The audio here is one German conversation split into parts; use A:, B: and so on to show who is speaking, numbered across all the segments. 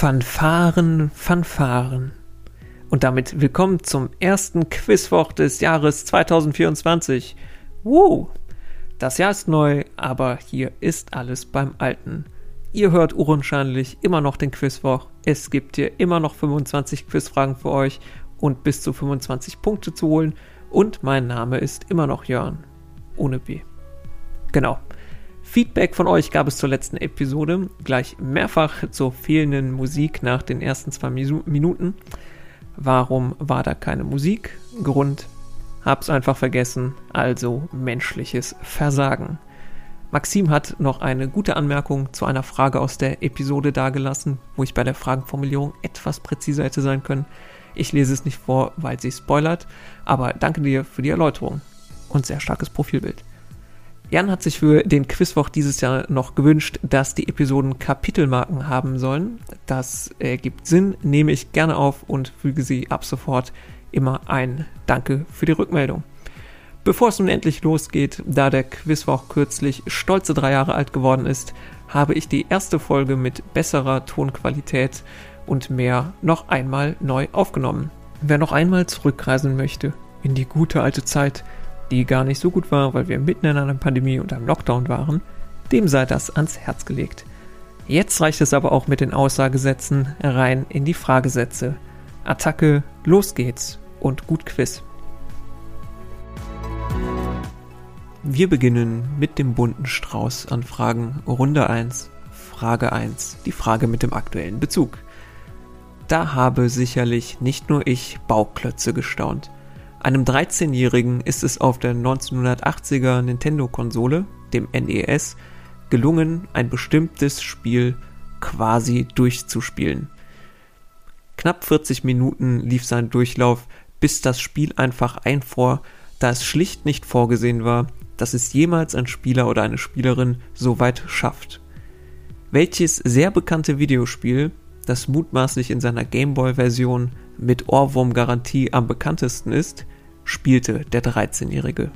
A: Fanfaren, Fanfaren. Und damit willkommen zum ersten Quizwoch des Jahres 2024. Woo! Das Jahr ist neu, aber hier ist alles beim Alten. Ihr hört unwahrscheinlich immer noch den Quizwoch. Es gibt hier immer noch 25 Quizfragen für euch und bis zu 25 Punkte zu holen. Und mein Name ist immer noch Jörn. Ohne B. Genau. Feedback von euch gab es zur letzten Episode, gleich mehrfach zur fehlenden Musik nach den ersten zwei Minuten. Warum war da keine Musik? Grund, hab's einfach vergessen, also menschliches Versagen. Maxim hat noch eine gute Anmerkung zu einer Frage aus der Episode dargelassen, wo ich bei der Fragenformulierung etwas präziser hätte sein können. Ich lese es nicht vor, weil sie spoilert, aber danke dir für die Erläuterung und sehr starkes Profilbild. Jan hat sich für den Quizwoch dieses Jahr noch gewünscht, dass die Episoden Kapitelmarken haben sollen. Das ergibt Sinn, nehme ich gerne auf und füge sie ab sofort immer ein. Danke für die Rückmeldung. Bevor es nun endlich losgeht, da der Quizwoch kürzlich stolze drei Jahre alt geworden ist, habe ich die erste Folge mit besserer Tonqualität und mehr noch einmal neu aufgenommen. Wer noch einmal zurückreisen möchte in die gute alte Zeit, die gar nicht so gut war, weil wir mitten in einer Pandemie und einem Lockdown waren, dem sei das ans Herz gelegt. Jetzt reicht es aber auch mit den Aussagesätzen rein in die Fragesätze. Attacke, los geht's und gut Quiz. Wir beginnen mit dem bunten Strauß an Fragen Runde 1, Frage 1, die Frage mit dem aktuellen Bezug. Da habe sicherlich nicht nur ich Bauklötze gestaunt. Einem 13-Jährigen ist es auf der 1980er Nintendo-Konsole, dem NES, gelungen, ein bestimmtes Spiel quasi durchzuspielen. Knapp 40 Minuten lief sein Durchlauf, bis das Spiel einfach einfror, da es schlicht nicht vorgesehen war, dass es jemals ein Spieler oder eine Spielerin so weit schafft. Welches sehr bekannte Videospiel, das mutmaßlich in seiner Gameboy-Version mit Ohrwurm-Garantie am bekanntesten ist, spielte der 13-Jährige.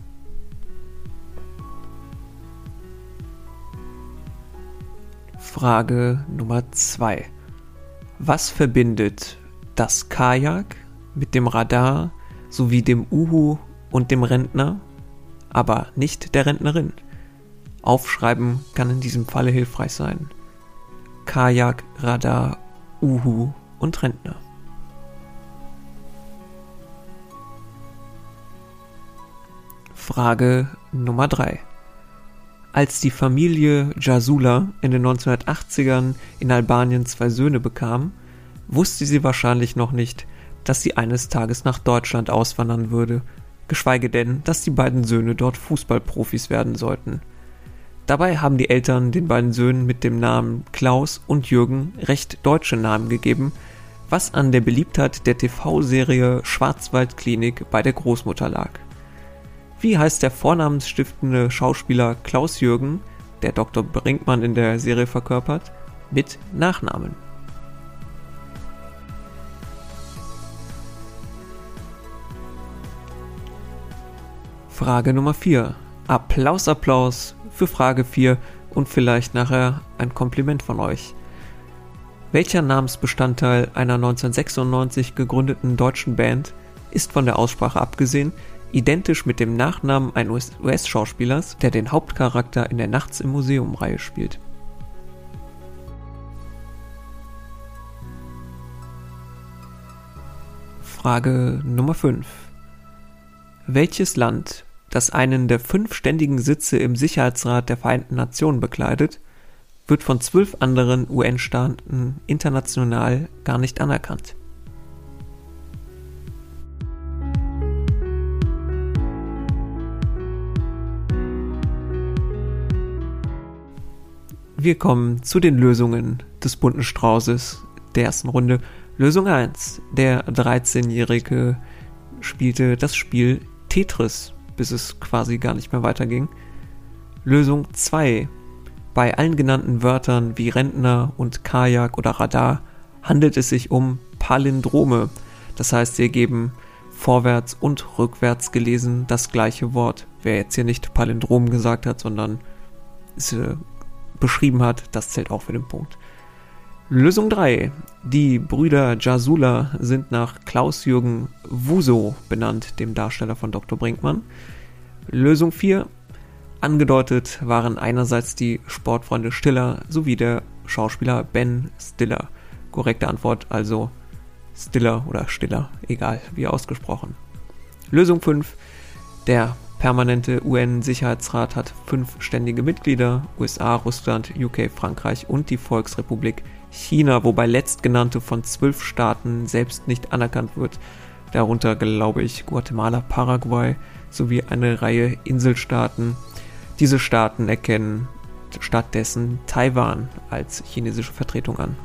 A: Frage Nummer 2. Was verbindet das Kajak mit dem Radar sowie dem Uhu und dem Rentner, aber nicht der Rentnerin? Aufschreiben kann in diesem Falle hilfreich sein. Kajak, Radar, Uhu und Rentner. Frage Nummer 3. Als die Familie Jasula in den 1980ern in Albanien zwei Söhne bekam, wusste sie wahrscheinlich noch nicht, dass sie eines Tages nach Deutschland auswandern würde, geschweige denn, dass die beiden Söhne dort Fußballprofis werden sollten. Dabei haben die Eltern den beiden Söhnen mit dem Namen Klaus und Jürgen recht deutsche Namen gegeben, was an der Beliebtheit der TV-Serie Schwarzwaldklinik bei der Großmutter lag. Wie heißt der vornamensstiftende Schauspieler Klaus Jürgen, der Dr. Brinkmann in der Serie verkörpert, mit Nachnamen? Frage Nummer 4. Applaus, Applaus für Frage 4 und vielleicht nachher ein Kompliment von euch. Welcher Namensbestandteil einer 1996 gegründeten deutschen Band ist von der Aussprache abgesehen identisch mit dem Nachnamen eines US-Schauspielers, der den Hauptcharakter in der Nachts im Museum-Reihe spielt. Frage Nummer 5. Welches Land, das einen der fünf ständigen Sitze im Sicherheitsrat der Vereinten Nationen bekleidet, wird von zwölf anderen UN-Staaten international gar nicht anerkannt? Wir kommen zu den Lösungen des bunten Straußes der ersten Runde. Lösung 1. Der 13-Jährige spielte das Spiel Tetris, bis es quasi gar nicht mehr weiterging. Lösung 2. Bei allen genannten Wörtern wie Rentner und Kajak oder Radar handelt es sich um Palindrome. Das heißt, sie ergeben vorwärts und rückwärts gelesen das gleiche Wort. Wer jetzt hier nicht Palindrom gesagt hat, sondern ist beschrieben hat, das zählt auch für den Punkt. Lösung 3. Die Brüder Jasula sind nach Klaus-Jürgen Wuso benannt, dem Darsteller von Dr. Brinkmann. Lösung 4. Angedeutet waren einerseits die Sportfreunde Stiller sowie der Schauspieler Ben Stiller. Korrekte Antwort also Stiller oder Stiller, egal wie ausgesprochen. Lösung 5. Der permanente UN-Sicherheitsrat hat fünf ständige Mitglieder, USA, Russland, UK, Frankreich und die Volksrepublik China, wobei letztgenannte von zwölf Staaten selbst nicht anerkannt wird, darunter glaube ich Guatemala, Paraguay sowie eine Reihe Inselstaaten. Diese Staaten erkennen stattdessen Taiwan als chinesische Vertretung an.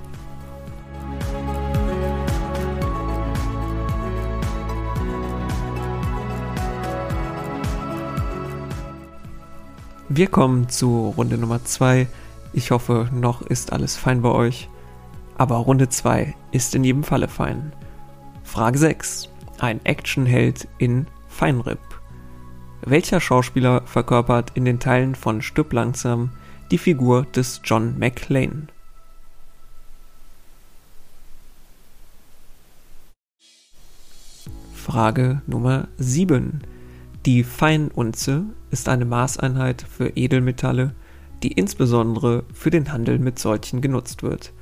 A: Wir kommen zu Runde Nummer 2. Ich hoffe, noch ist alles fein bei euch. Aber Runde 2 ist in jedem Falle fein. Frage 6. Ein Actionheld in Feinripp. Welcher Schauspieler verkörpert in den Teilen von Stück langsam die Figur des John McClane? Frage Nummer 7. Die Feinunze ist eine Maßeinheit für Edelmetalle, die insbesondere für den Handel mit solchen genutzt wird.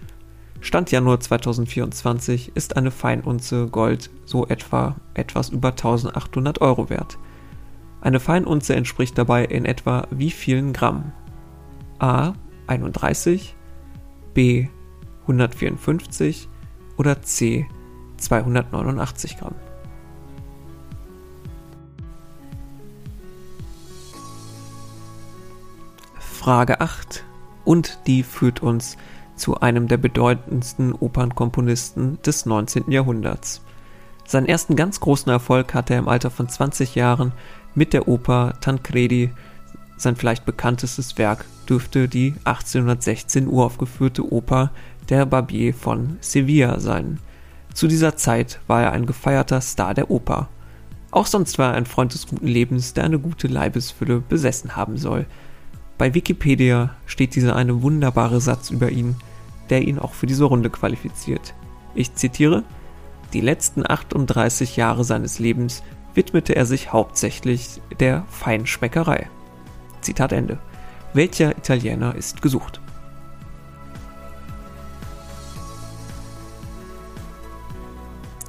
A: Stand Januar 2024 ist eine Feinunze Gold so etwa etwas über 1800 Euro wert. Eine Feinunze entspricht dabei in etwa wie vielen Gramm? A 31, B 154 oder C 289 Gramm? Frage 8. Und die führt uns zu einem der bedeutendsten Opernkomponisten des 19. Jahrhunderts. Seinen ersten ganz großen Erfolg hatte er im Alter von 20 Jahren mit der Oper Tancredi. Sein vielleicht bekanntestes Werk dürfte die 1816 uraufgeführte Oper Der Barbier von Sevilla sein. Zu dieser Zeit war er ein gefeierter Star der Oper. Auch sonst war er ein Freund des guten Lebens, der eine gute Leibesfülle besessen haben soll – bei Wikipedia steht dieser eine wunderbare Satz über ihn, der ihn auch für diese Runde qualifiziert. Ich zitiere: Die letzten 38 Jahre seines Lebens widmete er sich hauptsächlich der Feinschmeckerei. Zitat Ende. Welcher Italiener ist gesucht?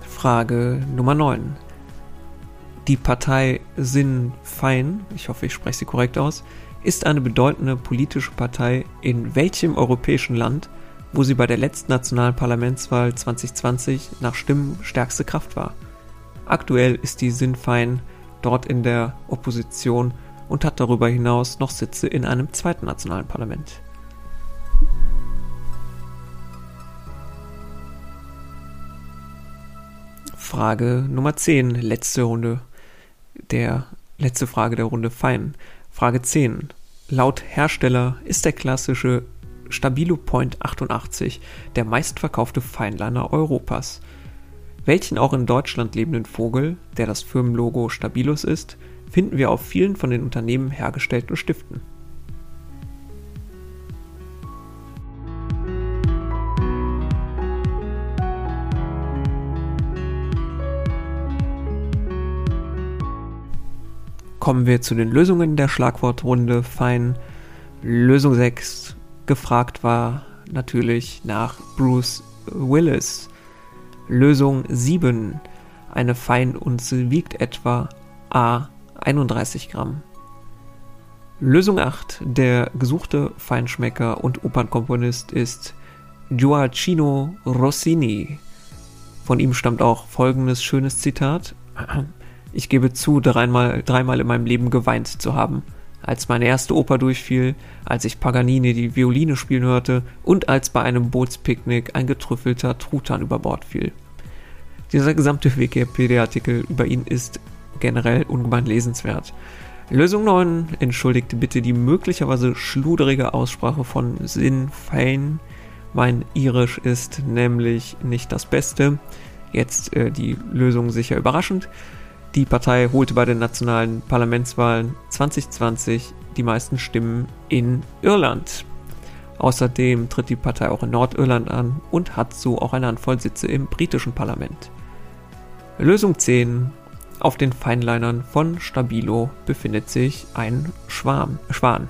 A: Frage Nummer 9. Die Partei Sinn Fein, ich hoffe, ich spreche sie korrekt aus, ist eine bedeutende politische Partei in welchem europäischen Land, wo sie bei der letzten nationalen Parlamentswahl 2020 nach Stimmen stärkste Kraft war. Aktuell ist die Sinn Fein dort in der Opposition und hat darüber hinaus noch Sitze in einem zweiten nationalen Parlament. Frage Nummer 10, letzte Runde der letzte Frage der Runde Fein. Frage 10. Laut Hersteller ist der klassische Stabilo Point 88 der meistverkaufte Feinliner Europas. Welchen auch in Deutschland lebenden Vogel, der das Firmenlogo Stabilus ist, finden wir auf vielen von den Unternehmen hergestellten Stiften. Kommen wir zu den Lösungen der Schlagwortrunde. Fein. Lösung 6. Gefragt war natürlich nach Bruce Willis. Lösung 7. Eine Feinunze wiegt etwa A 31 Gramm. Lösung 8. Der gesuchte Feinschmecker und Opernkomponist ist Gioacchino Rossini. Von ihm stammt auch folgendes schönes Zitat. Ich gebe zu, dreimal, dreimal in meinem Leben geweint zu haben. Als meine erste Oper durchfiel, als ich Paganini die Violine spielen hörte und als bei einem Bootspicknick ein getrüffelter Truthahn über Bord fiel. Dieser gesamte Wikipedia-Artikel über ihn ist generell ungemein lesenswert. Lösung 9 entschuldigte bitte die möglicherweise schluderige Aussprache von Sinn Fein. Mein Irisch ist nämlich nicht das Beste. Jetzt äh, die Lösung sicher überraschend. Die Partei holte bei den nationalen Parlamentswahlen 2020 die meisten Stimmen in Irland. Außerdem tritt die Partei auch in Nordirland an und hat so auch eine Handvoll Sitze im britischen Parlament. Lösung 10. Auf den Feinlinern von Stabilo befindet sich ein Schwarm, Schwan.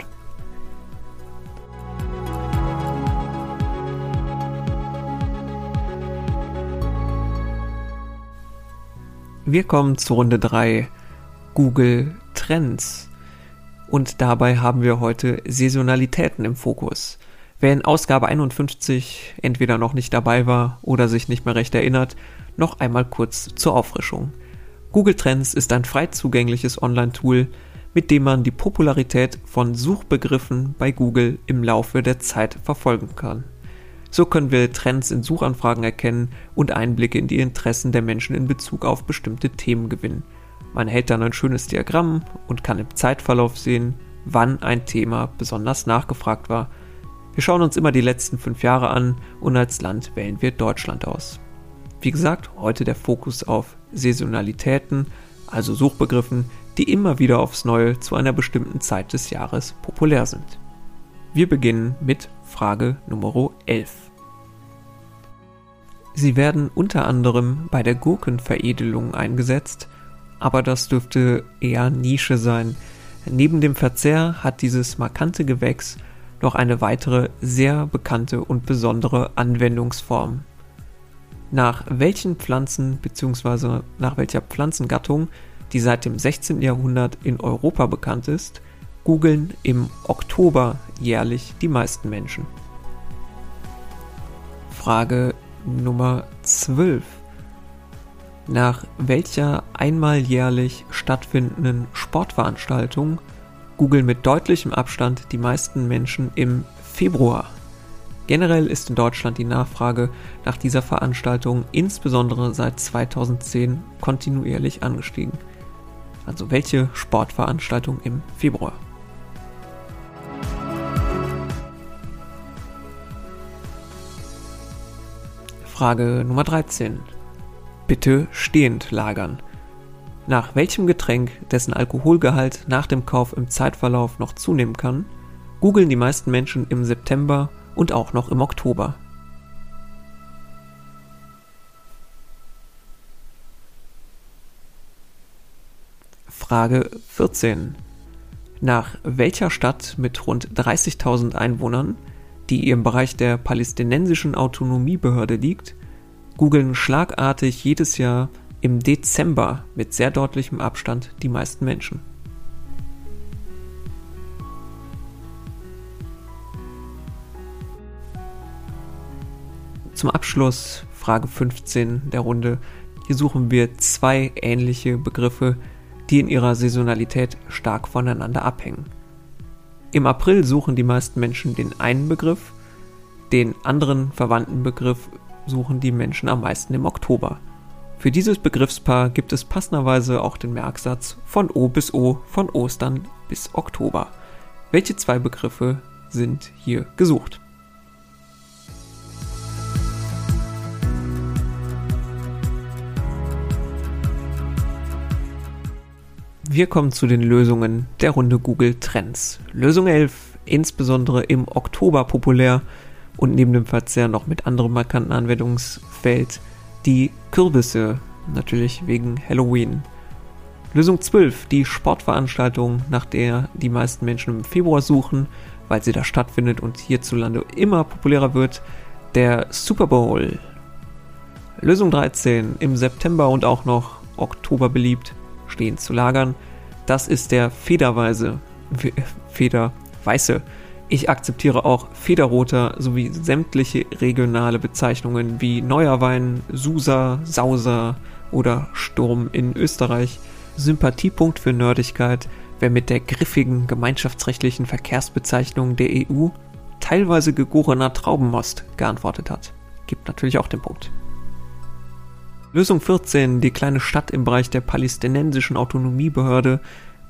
A: Wir kommen zu Runde 3. Google Trends. Und dabei haben wir heute Saisonalitäten im Fokus. Wer in Ausgabe 51 entweder noch nicht dabei war oder sich nicht mehr recht erinnert, noch einmal kurz zur Auffrischung. Google Trends ist ein frei zugängliches Online-Tool, mit dem man die Popularität von Suchbegriffen bei Google im Laufe der Zeit verfolgen kann. So können wir Trends in Suchanfragen erkennen und Einblicke in die Interessen der Menschen in Bezug auf bestimmte Themen gewinnen. Man erhält dann ein schönes Diagramm und kann im Zeitverlauf sehen, wann ein Thema besonders nachgefragt war wir schauen uns immer die letzten fünf Jahre an und als Land wählen wir Deutschland aus. Wie gesagt, heute der Fokus auf Saisonalitäten, also Suchbegriffen, die immer wieder aufs Neue zu einer bestimmten Zeit des Jahres populär sind. Wir beginnen mit Frage Nummer 11. Sie werden unter anderem bei der Gurkenveredelung eingesetzt, aber das dürfte eher Nische sein. Neben dem Verzehr hat dieses markante Gewächs noch eine weitere sehr bekannte und besondere Anwendungsform. Nach welchen Pflanzen bzw. nach welcher Pflanzengattung, die seit dem 16. Jahrhundert in Europa bekannt ist, googeln im Oktober jährlich die meisten Menschen. Frage Nummer 12. Nach welcher einmal jährlich stattfindenden Sportveranstaltung googeln mit deutlichem Abstand die meisten Menschen im Februar. Generell ist in Deutschland die Nachfrage nach dieser Veranstaltung insbesondere seit 2010 kontinuierlich angestiegen. Also welche Sportveranstaltung im Februar? Frage Nummer 13. Bitte stehend lagern. Nach welchem Getränk, dessen Alkoholgehalt nach dem Kauf im Zeitverlauf noch zunehmen kann, googeln die meisten Menschen im September und auch noch im Oktober. Frage 14. Nach welcher Stadt mit rund 30.000 Einwohnern, die im Bereich der palästinensischen Autonomiebehörde liegt, googeln schlagartig jedes Jahr im Dezember mit sehr deutlichem Abstand die meisten Menschen. Zum Abschluss Frage 15 der Runde. Hier suchen wir zwei ähnliche Begriffe, die in ihrer Saisonalität stark voneinander abhängen. Im April suchen die meisten Menschen den einen Begriff, den anderen verwandten Begriff suchen die Menschen am meisten im Oktober. Für dieses Begriffspaar gibt es passenderweise auch den Merksatz von O bis O, von Ostern bis Oktober. Welche zwei Begriffe sind hier gesucht? Wir kommen zu den Lösungen der Runde Google Trends. Lösung 11, insbesondere im Oktober populär und neben dem Verzehr noch mit anderem markanten Anwendungsfeld die Kürbisse, natürlich wegen Halloween. Lösung 12, die Sportveranstaltung, nach der die meisten Menschen im Februar suchen, weil sie da stattfindet und hierzulande immer populärer wird, der Super Bowl. Lösung 13, im September und auch noch Oktober beliebt, stehen zu lagern. Das ist der federweise, federweiße ich akzeptiere auch Federroter sowie sämtliche regionale Bezeichnungen wie Neuerwein, Susa, Sauser oder Sturm in Österreich. Sympathiepunkt für Nerdigkeit, wer mit der griffigen gemeinschaftsrechtlichen Verkehrsbezeichnung der EU teilweise gegorener Traubenmost geantwortet hat. Gibt natürlich auch den Punkt. Lösung 14, die kleine Stadt im Bereich der palästinensischen Autonomiebehörde,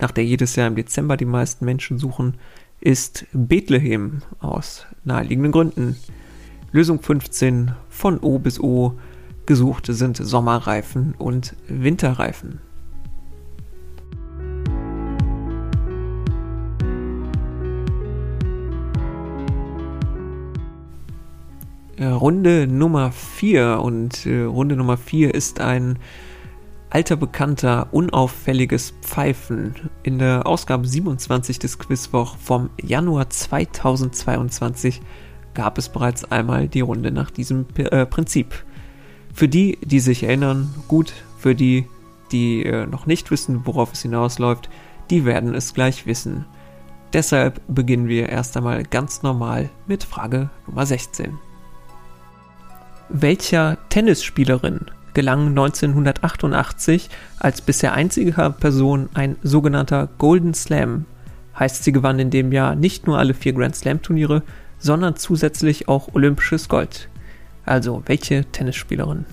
A: nach der jedes Jahr im Dezember die meisten Menschen suchen, ist Bethlehem aus naheliegenden Gründen. Lösung 15 von O bis O. Gesucht sind Sommerreifen und Winterreifen. Runde Nummer 4 und äh, Runde Nummer 4 ist ein alter Bekannter, unauffälliges Pfeifen. In der Ausgabe 27 des Quizwoch vom Januar 2022 gab es bereits einmal die Runde nach diesem äh, Prinzip. Für die, die sich erinnern, gut, für die, die äh, noch nicht wissen, worauf es hinausläuft, die werden es gleich wissen. Deshalb beginnen wir erst einmal ganz normal mit Frage Nummer 16. Welcher Tennisspielerin gelang 1988 als bisher einziger Person ein sogenannter Golden Slam? Heißt, sie gewann in dem Jahr nicht nur alle vier Grand Slam Turniere, sondern zusätzlich auch olympisches Gold. Also, welche Tennisspielerin?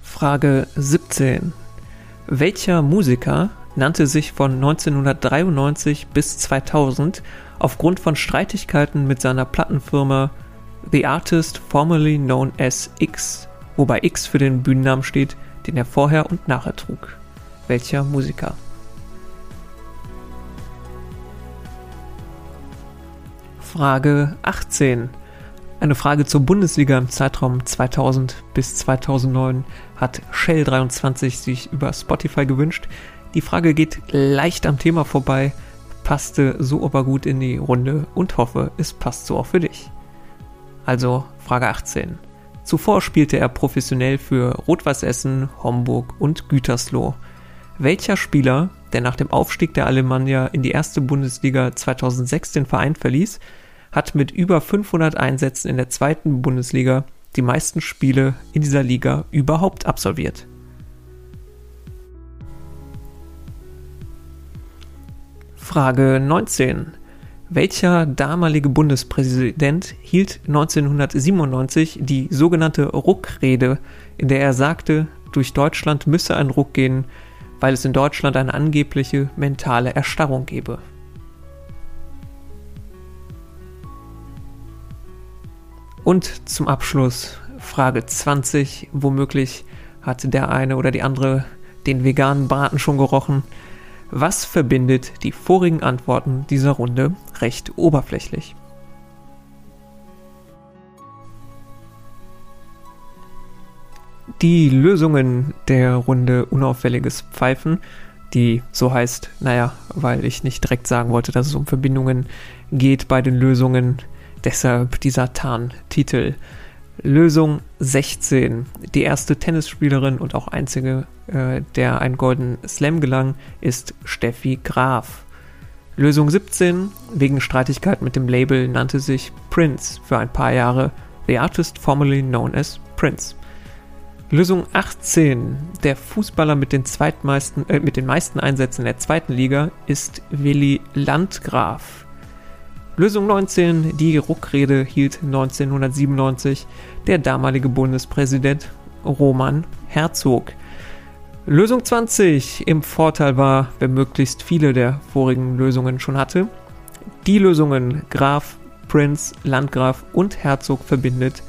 A: Frage 17. Welcher Musiker nannte sich von 1993 bis 2000 aufgrund von Streitigkeiten mit seiner Plattenfirma The Artist formerly known as X, wobei X für den Bühnennamen steht, den er vorher und nachher trug? Welcher Musiker? Frage 18. Eine Frage zur Bundesliga im Zeitraum 2000 bis 2009 hat Shell23 sich über Spotify gewünscht. Die Frage geht leicht am Thema vorbei, passte so aber gut in die Runde und hoffe, es passt so auch für dich. Also Frage 18. Zuvor spielte er professionell für Rot-Weiß Essen, Homburg und Gütersloh. Welcher Spieler, der nach dem Aufstieg der Alemannia in die erste Bundesliga 2006 den Verein verließ, hat mit über 500 Einsätzen in der zweiten Bundesliga die meisten Spiele in dieser Liga überhaupt absolviert. Frage 19. Welcher damalige Bundespräsident hielt 1997 die sogenannte Ruckrede, in der er sagte, durch Deutschland müsse ein Ruck gehen, weil es in Deutschland eine angebliche mentale Erstarrung gebe? Und zum Abschluss Frage 20. Womöglich hat der eine oder die andere den veganen Braten schon gerochen. Was verbindet die vorigen Antworten dieser Runde recht oberflächlich? Die Lösungen der Runde Unauffälliges Pfeifen, die so heißt, naja, weil ich nicht direkt sagen wollte, dass es um Verbindungen geht bei den Lösungen, deshalb dieser Tarntitel. Lösung 16. Die erste Tennisspielerin und auch einzige, äh, der ein Golden Slam gelang, ist Steffi Graf. Lösung 17. Wegen Streitigkeit mit dem Label nannte sich Prince für ein paar Jahre The Artist formerly known as Prince. Lösung 18. Der Fußballer mit den, zweitmeisten, äh, mit den meisten Einsätzen in der zweiten Liga ist Willi Landgraf. Lösung 19, die Ruckrede hielt 1997 der damalige Bundespräsident Roman Herzog. Lösung 20 im Vorteil war, wer möglichst viele der vorigen Lösungen schon hatte. Die Lösungen Graf, Prinz, Landgraf und Herzog verbindet,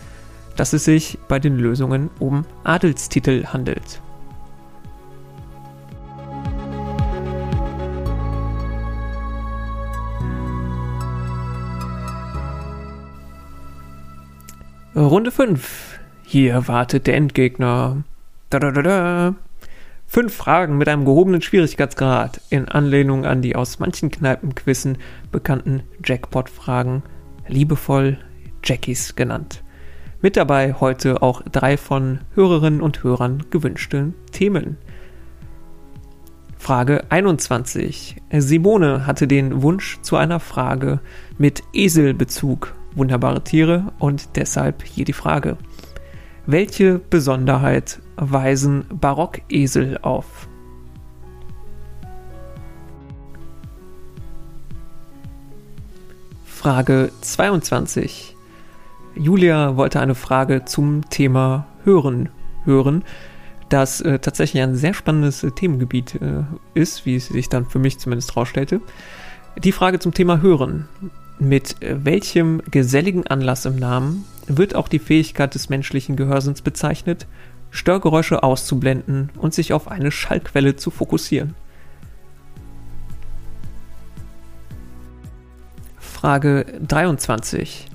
A: dass es sich bei den Lösungen um Adelstitel handelt. Runde 5. Hier wartet der Endgegner. Da, da, da, da. Fünf Fragen mit einem gehobenen Schwierigkeitsgrad in Anlehnung an die aus manchen Kneipenquissen bekannten Jackpot-Fragen, liebevoll Jackies genannt. Mit dabei heute auch drei von Hörerinnen und Hörern gewünschten Themen. Frage 21. Simone hatte den Wunsch zu einer Frage mit Eselbezug wunderbare Tiere und deshalb hier die Frage. Welche Besonderheit weisen Barockesel auf? Frage 22. Julia wollte eine Frage zum Thema Hören hören, das äh, tatsächlich ein sehr spannendes äh, Themengebiet äh, ist, wie es sich dann für mich zumindest herausstellte. Die Frage zum Thema Hören. Mit welchem geselligen Anlass im Namen wird auch die Fähigkeit des menschlichen Gehörsinns bezeichnet, Störgeräusche auszublenden und sich auf eine Schallquelle zu fokussieren? Frage 23.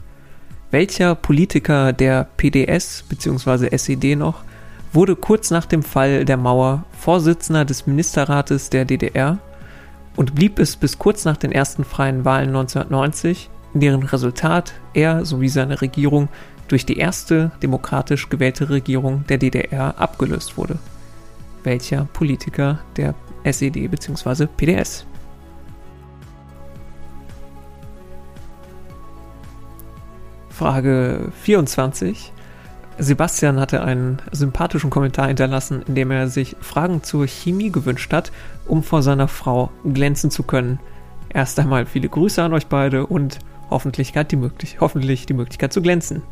A: Welcher Politiker der PDS bzw. SED noch wurde kurz nach dem Fall der Mauer Vorsitzender des Ministerrates der DDR und blieb es bis kurz nach den ersten freien Wahlen 1990, in deren Resultat er sowie seine Regierung durch die erste demokratisch gewählte Regierung der DDR abgelöst wurde. Welcher Politiker der SED bzw. PDS? Frage 24. Sebastian hatte einen sympathischen Kommentar hinterlassen, in dem er sich Fragen zur Chemie gewünscht hat, um vor seiner Frau glänzen zu können. Erst einmal viele Grüße an euch beide und hoffentlich die, möglich hoffentlich die Möglichkeit zu glänzen.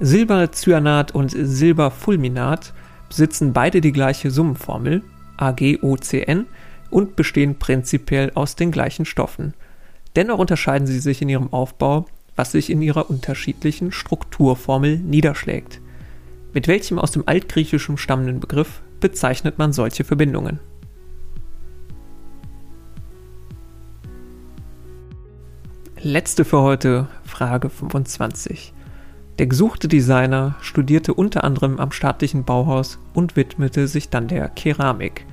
A: Silbercyanat und Silberfulminat besitzen beide die gleiche Summenformel, AgOCN, und bestehen prinzipiell aus den gleichen Stoffen. Dennoch unterscheiden sie sich in ihrem Aufbau was sich in ihrer unterschiedlichen Strukturformel niederschlägt. Mit welchem aus dem Altgriechischen stammenden Begriff bezeichnet man solche Verbindungen? Letzte für heute, Frage 25. Der gesuchte Designer studierte unter anderem am staatlichen Bauhaus und widmete sich dann der Keramik.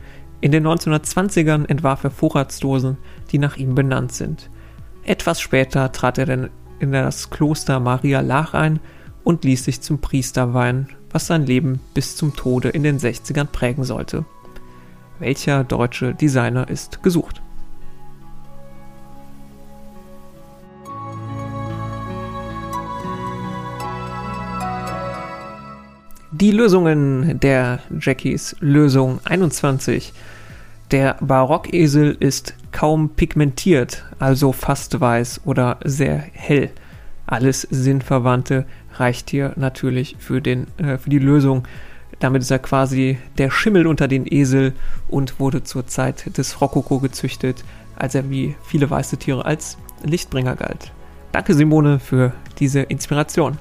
A: In den 1920ern entwarf er Vorratsdosen, die nach ihm benannt sind. Etwas später trat er dann in das Kloster Maria Lach ein und ließ sich zum Priester weihen, was sein Leben bis zum Tode in den 60ern prägen sollte. Welcher deutsche Designer ist gesucht? Die Lösungen der Jackies Lösung 21 der Barockesel ist kaum pigmentiert, also fast weiß oder sehr hell. Alles Sinnverwandte reicht hier natürlich für, den, äh, für die Lösung. Damit ist er quasi der Schimmel unter den Esel und wurde zur Zeit des Rokoko gezüchtet, als er wie viele weiße Tiere als Lichtbringer galt. Danke Simone für diese Inspiration.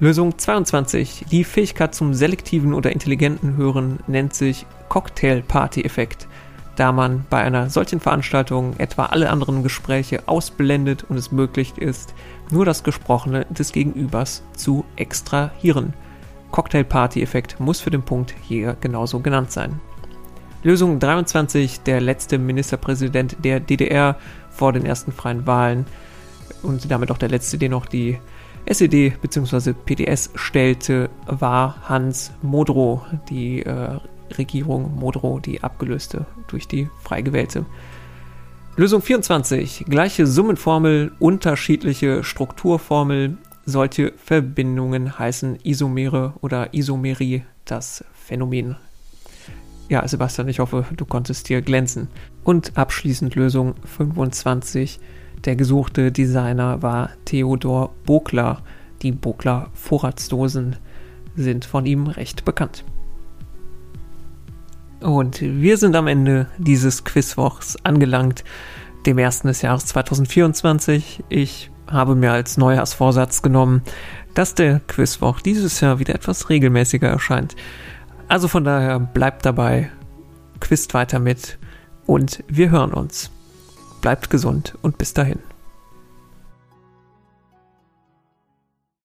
A: Lösung 22. Die Fähigkeit zum selektiven oder intelligenten Hören nennt sich Cocktail-Party-Effekt da man bei einer solchen Veranstaltung etwa alle anderen Gespräche ausblendet und es möglich ist, nur das Gesprochene des Gegenübers zu extrahieren. Cocktail-Party-Effekt muss für den Punkt hier genauso genannt sein. Lösung 23, der letzte Ministerpräsident der DDR vor den ersten freien Wahlen und damit auch der letzte, den noch die SED bzw. PDS stellte, war Hans Modrow, die äh, Regierung Modrow die abgelöste durch die frei gewählte. Lösung 24. Gleiche Summenformel, unterschiedliche Strukturformel. Solche Verbindungen heißen Isomere oder Isomerie, das Phänomen. Ja, Sebastian, ich hoffe, du konntest hier glänzen. Und abschließend Lösung 25. Der gesuchte Designer war Theodor Bokler. Die Bokler Vorratsdosen sind von ihm recht bekannt. Und wir sind am Ende dieses Quizwochs angelangt, dem ersten des Jahres 2024. Ich habe mir als Neujahrsvorsatz genommen, dass der Quizwoch dieses Jahr wieder etwas regelmäßiger erscheint. Also von daher bleibt dabei, quizt weiter mit und wir hören uns. Bleibt gesund und bis dahin.